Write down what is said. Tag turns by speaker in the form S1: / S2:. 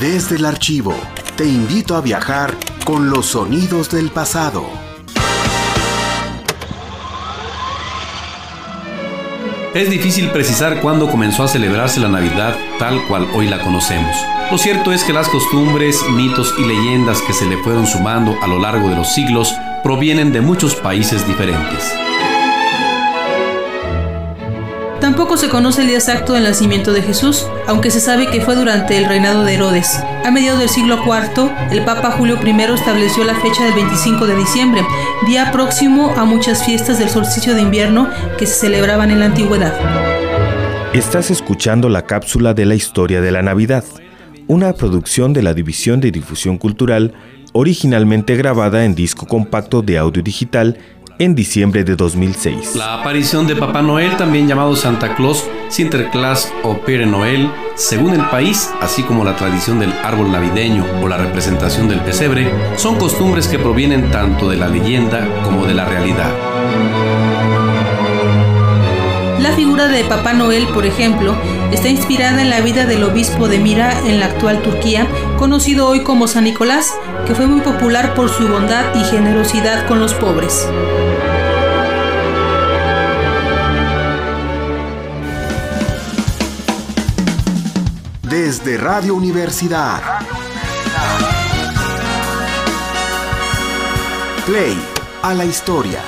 S1: Desde el archivo, te invito a viajar con los sonidos del pasado.
S2: Es difícil precisar cuándo comenzó a celebrarse la Navidad tal cual hoy la conocemos. Lo cierto es que las costumbres, mitos y leyendas que se le fueron sumando a lo largo de los siglos provienen de muchos países diferentes.
S3: Tampoco se conoce el día exacto del nacimiento de Jesús, aunque se sabe que fue durante el reinado de Herodes. A mediados del siglo IV, el Papa Julio I estableció la fecha del 25 de diciembre, día próximo a muchas fiestas del solsticio de invierno que se celebraban en la antigüedad.
S4: Estás escuchando la cápsula de la historia de la Navidad, una producción de la División de Difusión Cultural, originalmente grabada en disco compacto de audio digital en diciembre de 2006.
S2: La aparición de Papá Noel, también llamado Santa Claus, Sinterklaas o Pere Noel, según el país, así como la tradición del árbol navideño o la representación del pesebre, son costumbres que provienen tanto de la leyenda como de la realidad.
S3: Figura de Papá Noel, por ejemplo, está inspirada en la vida del obispo de Mira en la actual Turquía, conocido hoy como San Nicolás, que fue muy popular por su bondad y generosidad con los pobres.
S1: Desde Radio Universidad. Play a la historia.